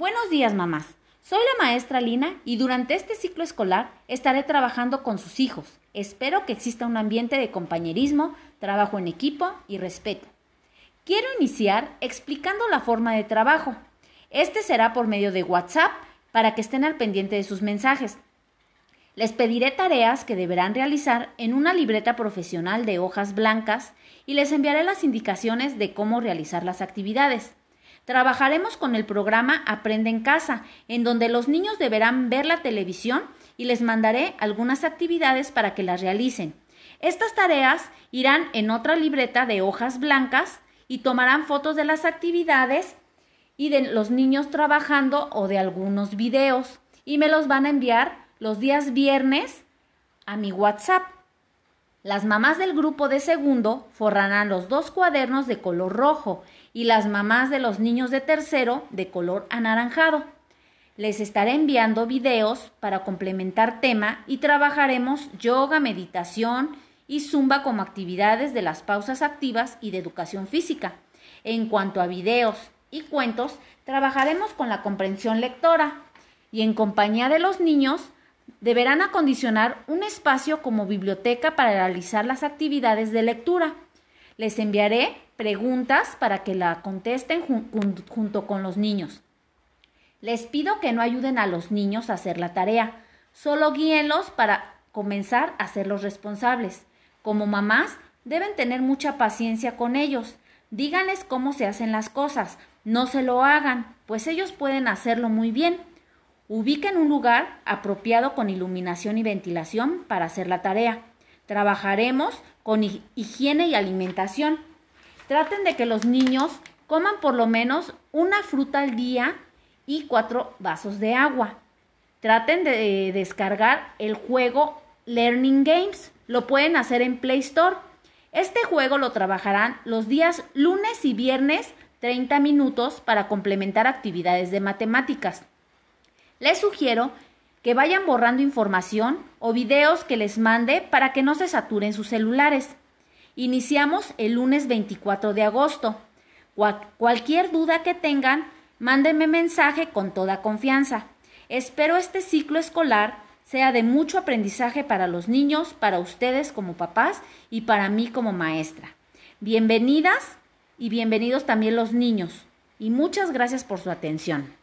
Buenos días, mamás. Soy la maestra Lina y durante este ciclo escolar estaré trabajando con sus hijos. Espero que exista un ambiente de compañerismo, trabajo en equipo y respeto. Quiero iniciar explicando la forma de trabajo. Este será por medio de WhatsApp para que estén al pendiente de sus mensajes. Les pediré tareas que deberán realizar en una libreta profesional de hojas blancas y les enviaré las indicaciones de cómo realizar las actividades. Trabajaremos con el programa Aprende en casa, en donde los niños deberán ver la televisión y les mandaré algunas actividades para que las realicen. Estas tareas irán en otra libreta de hojas blancas y tomarán fotos de las actividades y de los niños trabajando o de algunos videos y me los van a enviar los días viernes a mi WhatsApp. Las mamás del grupo de segundo forrarán los dos cuadernos de color rojo y las mamás de los niños de tercero de color anaranjado. Les estaré enviando videos para complementar tema y trabajaremos yoga, meditación y zumba como actividades de las pausas activas y de educación física. En cuanto a videos y cuentos, trabajaremos con la comprensión lectora y en compañía de los niños deberán acondicionar un espacio como biblioteca para realizar las actividades de lectura. Les enviaré preguntas para que la contesten junto con los niños. Les pido que no ayuden a los niños a hacer la tarea, solo guíenlos para comenzar a ser los responsables. Como mamás, deben tener mucha paciencia con ellos. Díganles cómo se hacen las cosas, no se lo hagan, pues ellos pueden hacerlo muy bien. Ubiquen un lugar apropiado con iluminación y ventilación para hacer la tarea. Trabajaremos con higiene y alimentación. Traten de que los niños coman por lo menos una fruta al día y cuatro vasos de agua. Traten de descargar el juego Learning Games. Lo pueden hacer en Play Store. Este juego lo trabajarán los días lunes y viernes 30 minutos para complementar actividades de matemáticas. Les sugiero que vayan borrando información o videos que les mande para que no se saturen sus celulares. Iniciamos el lunes 24 de agosto. cualquier duda que tengan, mándenme mensaje con toda confianza. Espero este ciclo escolar sea de mucho aprendizaje para los niños, para ustedes como papás y para mí como maestra. Bienvenidas y bienvenidos también los niños. Y muchas gracias por su atención.